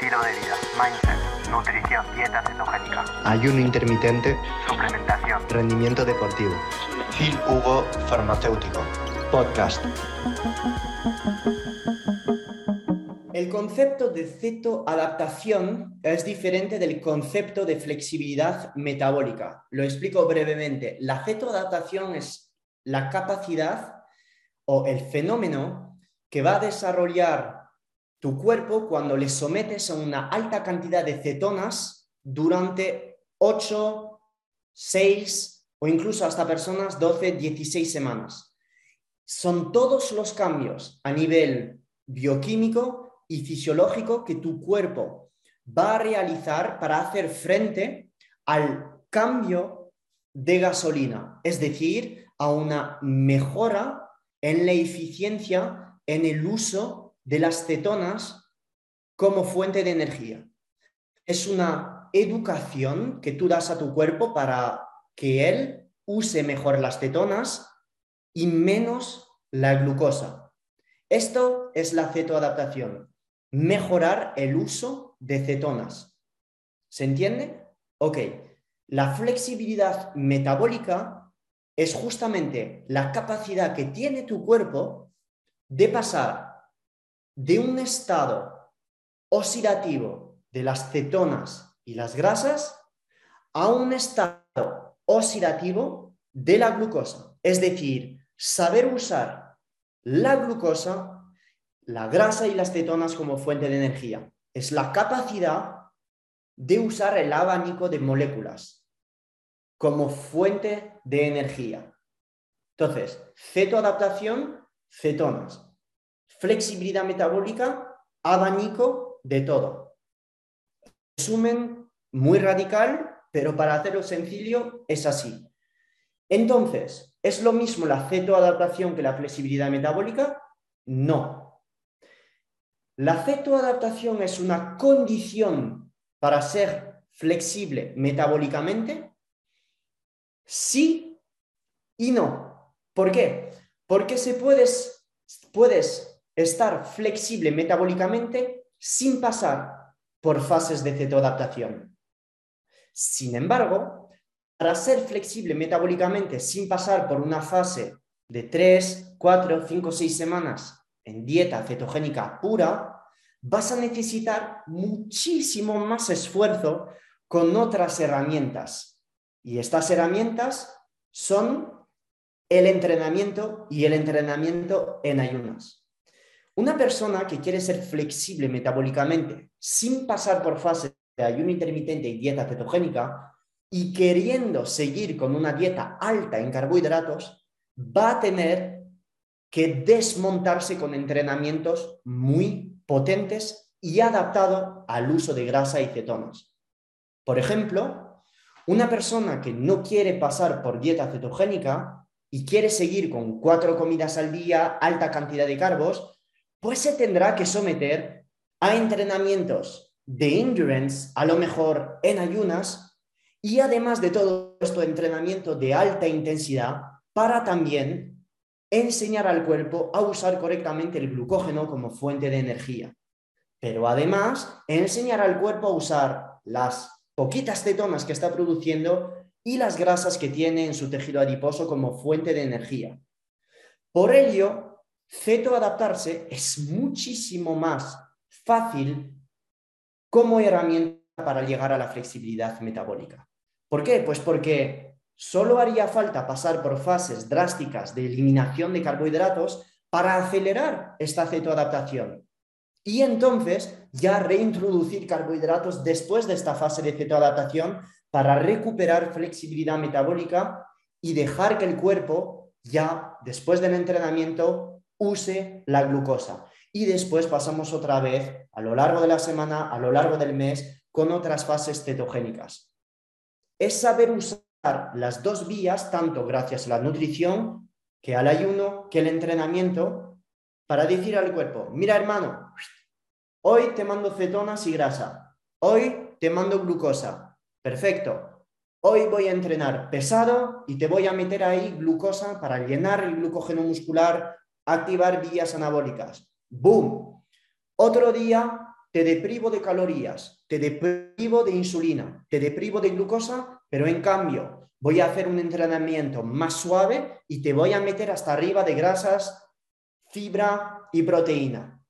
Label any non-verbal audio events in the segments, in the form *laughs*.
estilo de vida, mindset, nutrición, dieta cetogénica, ayuno intermitente, suplementación, rendimiento deportivo. Phil Hugo Farmacéutico. Podcast. El concepto de cetoadaptación es diferente del concepto de flexibilidad metabólica. Lo explico brevemente. La cetoadaptación es la capacidad o el fenómeno que va a desarrollar tu cuerpo cuando le sometes a una alta cantidad de cetonas durante 8, 6 o incluso hasta personas 12, 16 semanas. Son todos los cambios a nivel bioquímico y fisiológico que tu cuerpo va a realizar para hacer frente al cambio de gasolina, es decir, a una mejora en la eficiencia en el uso de las cetonas como fuente de energía. Es una educación que tú das a tu cuerpo para que él use mejor las cetonas y menos la glucosa. Esto es la cetoadaptación, mejorar el uso de cetonas. ¿Se entiende? Ok, la flexibilidad metabólica es justamente la capacidad que tiene tu cuerpo de pasar de un estado oxidativo de las cetonas y las grasas a un estado oxidativo de la glucosa. Es decir, saber usar la glucosa, la grasa y las cetonas como fuente de energía. Es la capacidad de usar el abanico de moléculas como fuente de energía. Entonces, cetoadaptación, cetonas flexibilidad metabólica, abanico de todo. Resumen muy radical, pero para hacerlo sencillo es así. Entonces, ¿es lo mismo la cetoadaptación que la flexibilidad metabólica? No. La cetoadaptación es una condición para ser flexible metabólicamente, sí y no. ¿Por qué? Porque se puedes, puedes estar flexible metabólicamente sin pasar por fases de cetoadaptación. Sin embargo, para ser flexible metabólicamente sin pasar por una fase de 3, 4, 5, 6 semanas en dieta cetogénica pura, vas a necesitar muchísimo más esfuerzo con otras herramientas. Y estas herramientas son el entrenamiento y el entrenamiento en ayunas. Una persona que quiere ser flexible metabólicamente sin pasar por fases de ayuno intermitente y dieta cetogénica y queriendo seguir con una dieta alta en carbohidratos, va a tener que desmontarse con entrenamientos muy potentes y adaptados al uso de grasa y cetonas. Por ejemplo, una persona que no quiere pasar por dieta cetogénica y quiere seguir con cuatro comidas al día, alta cantidad de carbos, pues se tendrá que someter a entrenamientos de endurance, a lo mejor en ayunas, y además de todo esto, entrenamiento de alta intensidad para también enseñar al cuerpo a usar correctamente el glucógeno como fuente de energía. Pero además, enseñar al cuerpo a usar las poquitas cetonas que está produciendo y las grasas que tiene en su tejido adiposo como fuente de energía. Por ello, Cetoadaptarse es muchísimo más fácil como herramienta para llegar a la flexibilidad metabólica. ¿Por qué? Pues porque solo haría falta pasar por fases drásticas de eliminación de carbohidratos para acelerar esta cetoadaptación. Y entonces ya reintroducir carbohidratos después de esta fase de cetoadaptación para recuperar flexibilidad metabólica y dejar que el cuerpo ya después del entrenamiento use la glucosa. Y después pasamos otra vez a lo largo de la semana, a lo largo del mes, con otras fases cetogénicas. Es saber usar las dos vías, tanto gracias a la nutrición, que al ayuno, que el entrenamiento, para decir al cuerpo, mira hermano, hoy te mando cetonas y grasa, hoy te mando glucosa, perfecto, hoy voy a entrenar pesado y te voy a meter ahí glucosa para llenar el glucógeno muscular, activar vías anabólicas. ¡Boom! Otro día te deprivo de calorías, te deprivo de insulina, te deprivo de glucosa, pero en cambio voy a hacer un entrenamiento más suave y te voy a meter hasta arriba de grasas, fibra y proteína.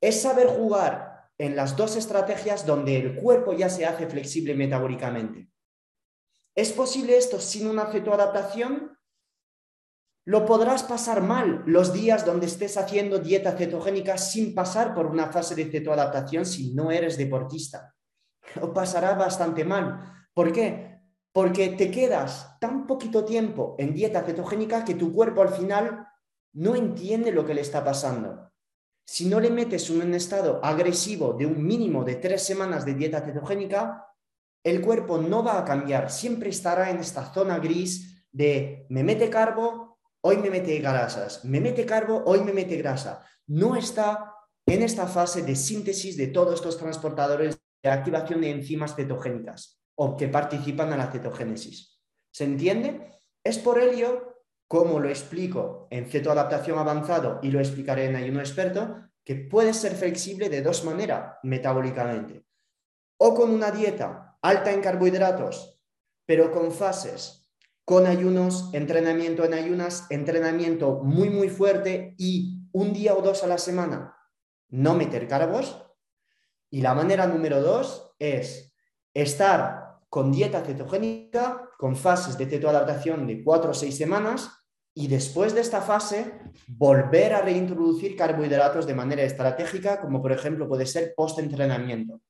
Es saber jugar en las dos estrategias donde el cuerpo ya se hace flexible metabólicamente. ¿Es posible esto sin una cetoadaptación? Lo podrás pasar mal los días donde estés haciendo dieta cetogénica sin pasar por una fase de cetoadaptación si no eres deportista. Lo pasará bastante mal. ¿Por qué? Porque te quedas tan poquito tiempo en dieta cetogénica que tu cuerpo al final no entiende lo que le está pasando. Si no le metes un estado agresivo de un mínimo de tres semanas de dieta cetogénica, el cuerpo no va a cambiar, siempre estará en esta zona gris de me mete carbo, hoy me mete grasas, me mete carbo, hoy me mete grasa. No está en esta fase de síntesis de todos estos transportadores de activación de enzimas cetogénicas o que participan en la cetogénesis. ¿Se entiende? Es por ello, como lo explico en cetoadaptación avanzado y lo explicaré en ayuno experto, que puede ser flexible de dos maneras metabólicamente. O con una dieta alta en carbohidratos, pero con fases con ayunos, entrenamiento en ayunas, entrenamiento muy, muy fuerte y un día o dos a la semana no meter carbos. Y la manera número dos es estar con dieta cetogénica, con fases de cetoadaptación de cuatro o seis semanas y después de esta fase volver a reintroducir carbohidratos de manera estratégica, como por ejemplo puede ser post-entrenamiento.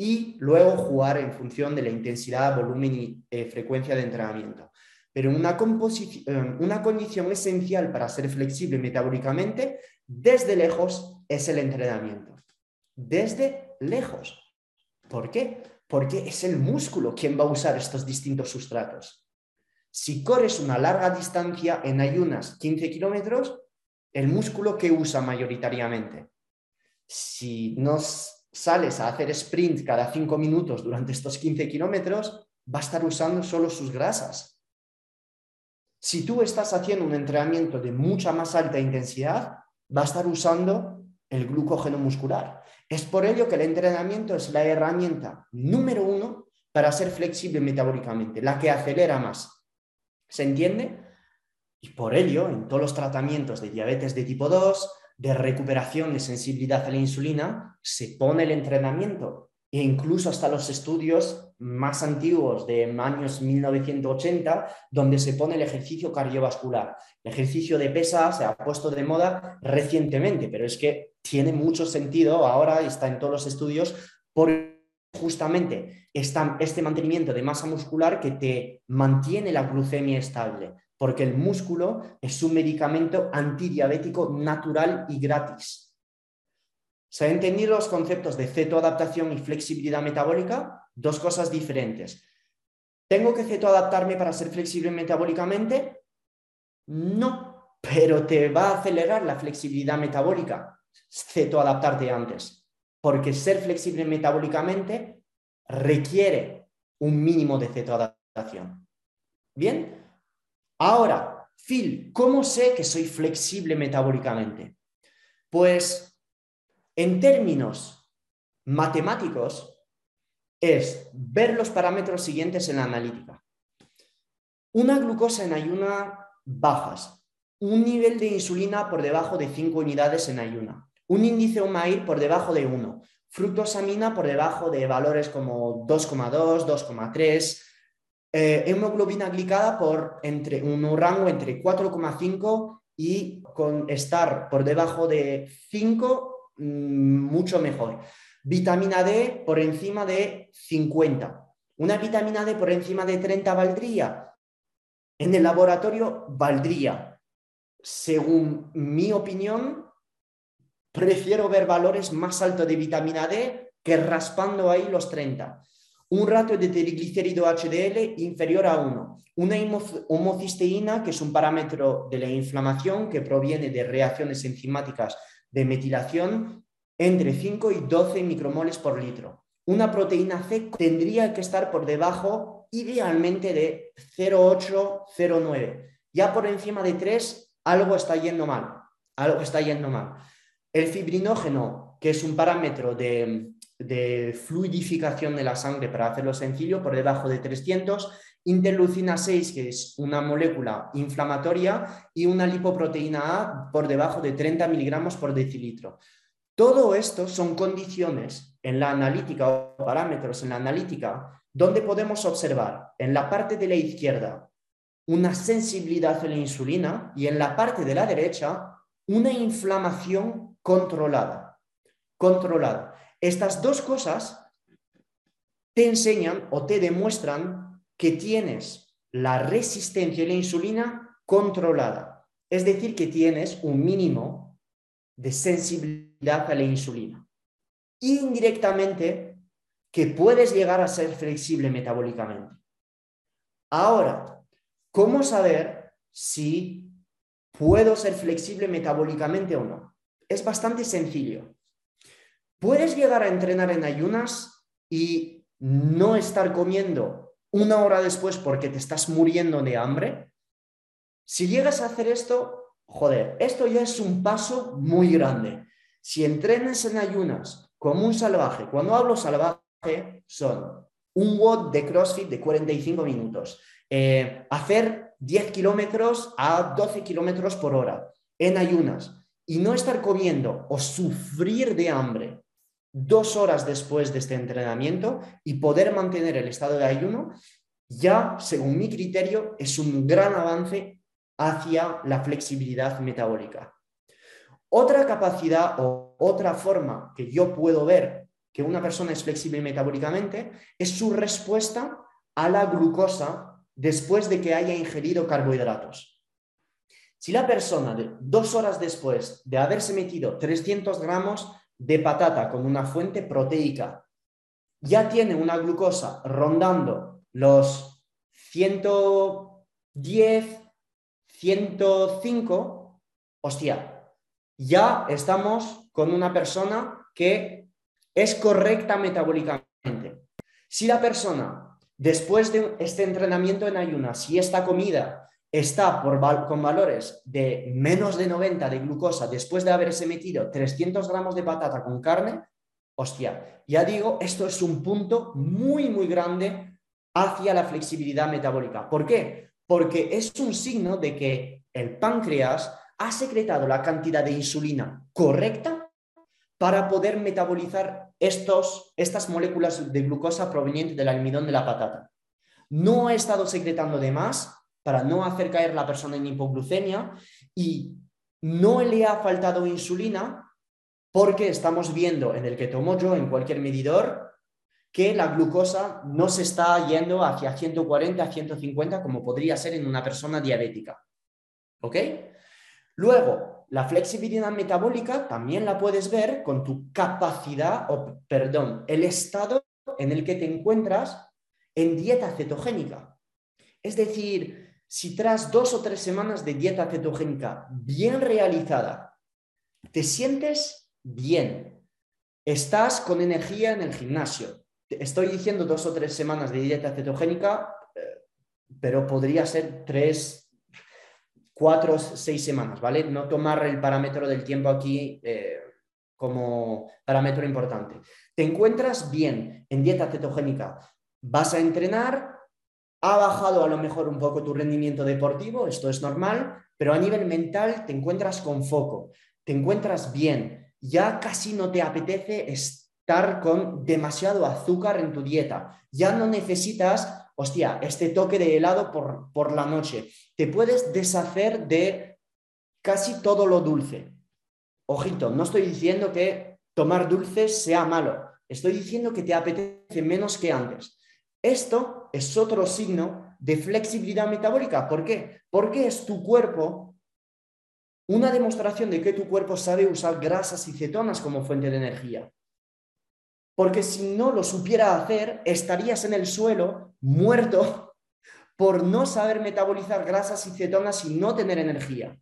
Y luego jugar en función de la intensidad, volumen y eh, frecuencia de entrenamiento. Pero una, eh, una condición esencial para ser flexible metabólicamente desde lejos es el entrenamiento. Desde lejos. ¿Por qué? Porque es el músculo quien va a usar estos distintos sustratos. Si corres una larga distancia en ayunas 15 kilómetros, el músculo que usa mayoritariamente. Si no sales a hacer sprint cada 5 minutos durante estos 15 kilómetros, va a estar usando solo sus grasas. Si tú estás haciendo un entrenamiento de mucha más alta intensidad, va a estar usando el glucógeno muscular. Es por ello que el entrenamiento es la herramienta número uno para ser flexible metabólicamente, la que acelera más. ¿Se entiende? Y por ello, en todos los tratamientos de diabetes de tipo 2, de recuperación de sensibilidad a la insulina, se pone el entrenamiento e incluso hasta los estudios más antiguos de años 1980, donde se pone el ejercicio cardiovascular. El ejercicio de pesa se ha puesto de moda recientemente, pero es que tiene mucho sentido ahora, está en todos los estudios, por justamente este mantenimiento de masa muscular que te mantiene la glucemia estable, porque el músculo es un medicamento antidiabético natural y gratis. ¿Se han entendido los conceptos de cetoadaptación y flexibilidad metabólica? Dos cosas diferentes. ¿Tengo que cetoadaptarme para ser flexible metabólicamente? No, pero te va a acelerar la flexibilidad metabólica cetoadaptarte antes, porque ser flexible metabólicamente requiere un mínimo de cetoadaptación. ¿Bien? Ahora, Phil, ¿cómo sé que soy flexible metabólicamente? Pues en términos matemáticos, es ver los parámetros siguientes en la analítica. Una glucosa en ayuna bajas, un nivel de insulina por debajo de 5 unidades en ayuna, un índice OMAIR por debajo de 1, fructosamina por debajo de valores como 2,2, 2,3, eh, hemoglobina glicada por entre, un rango entre 4,5 y con estar por debajo de 5 Mm, mucho mejor. Vitamina D por encima de 50. Una vitamina D por encima de 30 valdría. En el laboratorio valdría. Según mi opinión, prefiero ver valores más altos de vitamina D que raspando ahí los 30. Un ratio de triglicérido HDL inferior a 1. Una homocisteína, que es un parámetro de la inflamación que proviene de reacciones enzimáticas de metilación entre 5 y 12 micromoles por litro. Una proteína C tendría que estar por debajo idealmente de 0,8, 0,9. Ya por encima de 3, algo está yendo mal. Algo está yendo mal. El fibrinógeno que es un parámetro de, de fluidificación de la sangre, para hacerlo sencillo, por debajo de 300, interleucina 6, que es una molécula inflamatoria, y una lipoproteína A por debajo de 30 miligramos por decilitro. Todo esto son condiciones en la analítica o parámetros en la analítica donde podemos observar en la parte de la izquierda una sensibilidad a la insulina y en la parte de la derecha una inflamación controlada. Controlada. Estas dos cosas te enseñan o te demuestran que tienes la resistencia a la insulina controlada. Es decir, que tienes un mínimo de sensibilidad a la insulina. Indirectamente, que puedes llegar a ser flexible metabólicamente. Ahora, ¿cómo saber si puedo ser flexible metabólicamente o no? Es bastante sencillo. Puedes llegar a entrenar en ayunas y no estar comiendo una hora después porque te estás muriendo de hambre. Si llegas a hacer esto, joder, esto ya es un paso muy grande. Si entrenas en ayunas como un salvaje, cuando hablo salvaje son un WOD de CrossFit de 45 minutos, eh, hacer 10 kilómetros a 12 kilómetros por hora en ayunas y no estar comiendo o sufrir de hambre dos horas después de este entrenamiento y poder mantener el estado de ayuno, ya, según mi criterio, es un gran avance hacia la flexibilidad metabólica. Otra capacidad o otra forma que yo puedo ver que una persona es flexible metabólicamente es su respuesta a la glucosa después de que haya ingerido carbohidratos. Si la persona, dos horas después de haberse metido 300 gramos de patata con una fuente proteica ya tiene una glucosa rondando los 110, 105, hostia, ya estamos con una persona que es correcta metabólicamente. Si la persona, después de este entrenamiento en ayunas, si esta comida está por, con valores de menos de 90 de glucosa después de haberse metido 300 gramos de patata con carne, hostia, ya digo, esto es un punto muy, muy grande hacia la flexibilidad metabólica. ¿Por qué? Porque es un signo de que el páncreas ha secretado la cantidad de insulina correcta para poder metabolizar estos, estas moléculas de glucosa provenientes del almidón de la patata. No ha estado secretando de más para no hacer caer la persona en hipoglucemia y no le ha faltado insulina porque estamos viendo en el que tomo yo en cualquier medidor que la glucosa no se está yendo hacia 140, 150 como podría ser en una persona diabética. ¿Ok? Luego, la flexibilidad metabólica también la puedes ver con tu capacidad, o perdón, el estado en el que te encuentras en dieta cetogénica. Es decir, si tras dos o tres semanas de dieta cetogénica bien realizada, te sientes bien, estás con energía en el gimnasio. Estoy diciendo dos o tres semanas de dieta cetogénica, eh, pero podría ser tres, cuatro, seis semanas, ¿vale? No tomar el parámetro del tiempo aquí eh, como parámetro importante. Te encuentras bien en dieta cetogénica, vas a entrenar, ha bajado a lo mejor un poco tu rendimiento deportivo, esto es normal, pero a nivel mental te encuentras con foco, te encuentras bien, ya casi no te apetece estar con demasiado azúcar en tu dieta, ya no necesitas, hostia, este toque de helado por, por la noche, te puedes deshacer de casi todo lo dulce. Ojito, no estoy diciendo que tomar dulces sea malo, estoy diciendo que te apetece menos que antes. Esto es otro signo de flexibilidad metabólica. ¿Por qué? Porque es tu cuerpo una demostración de que tu cuerpo sabe usar grasas y cetonas como fuente de energía. Porque si no lo supiera hacer, estarías en el suelo muerto *laughs* por no saber metabolizar grasas y cetonas y no tener energía.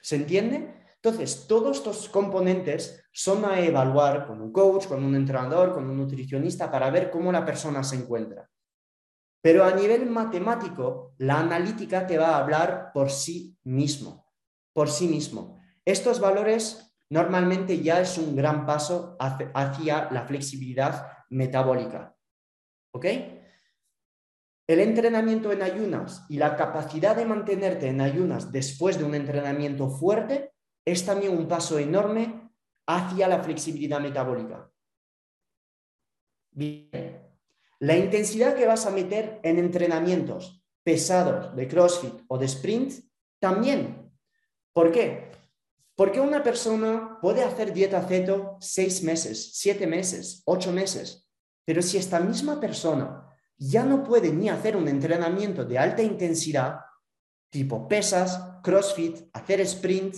¿Se entiende? Entonces, todos estos componentes son a evaluar con un coach, con un entrenador, con un nutricionista para ver cómo la persona se encuentra. Pero a nivel matemático, la analítica te va a hablar por sí mismo, por sí mismo. Estos valores normalmente ya es un gran paso hacia la flexibilidad metabólica. ¿Ok? El entrenamiento en ayunas y la capacidad de mantenerte en ayunas después de un entrenamiento fuerte es también un paso enorme hacia la flexibilidad metabólica. Bien, la intensidad que vas a meter en entrenamientos pesados de CrossFit o de sprint también. ¿Por qué? Porque una persona puede hacer dieta ceto seis meses, siete meses, ocho meses, pero si esta misma persona ya no puede ni hacer un entrenamiento de alta intensidad, tipo pesas, CrossFit, hacer sprint,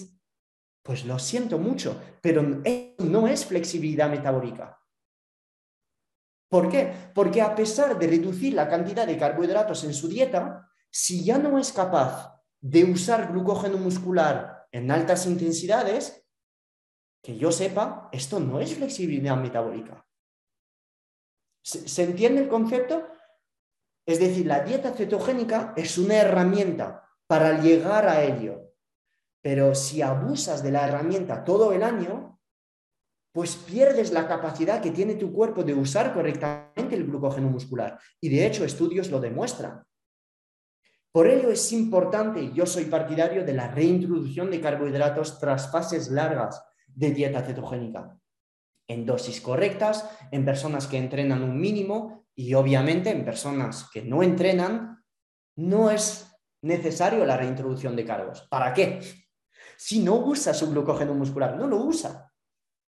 pues lo siento mucho, pero no es flexibilidad metabólica. ¿Por qué? Porque a pesar de reducir la cantidad de carbohidratos en su dieta, si ya no es capaz de usar glucógeno muscular en altas intensidades, que yo sepa, esto no es flexibilidad metabólica. ¿Se, entiende el concepto? Es decir, la dieta cetogénica es una herramienta para llegar a ello. Pero si abusas de la herramienta todo el año, pues pierdes la capacidad que tiene tu cuerpo de usar correctamente el glucógeno muscular. Y de hecho, estudios lo demuestran. Por ello es importante, yo soy partidario de la reintroducción de carbohidratos tras fases largas de dieta cetogénica, en dosis correctas, en personas que entrenan un mínimo y obviamente en personas que no entrenan, no es necesario la reintroducción de carbos. ¿Para qué? Si no usa su glucógeno muscular, no lo usa.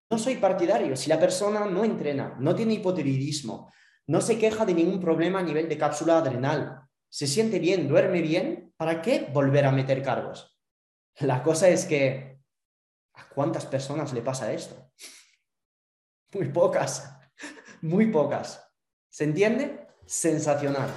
No soy partidario. Si la persona no entrena, no tiene hipotiroidismo, no se queja de ningún problema a nivel de cápsula adrenal, se siente bien, duerme bien, ¿para qué volver a meter cargos? La cosa es que, ¿a cuántas personas le pasa esto? Muy pocas, *laughs* muy pocas. ¿Se entiende? Sensacional.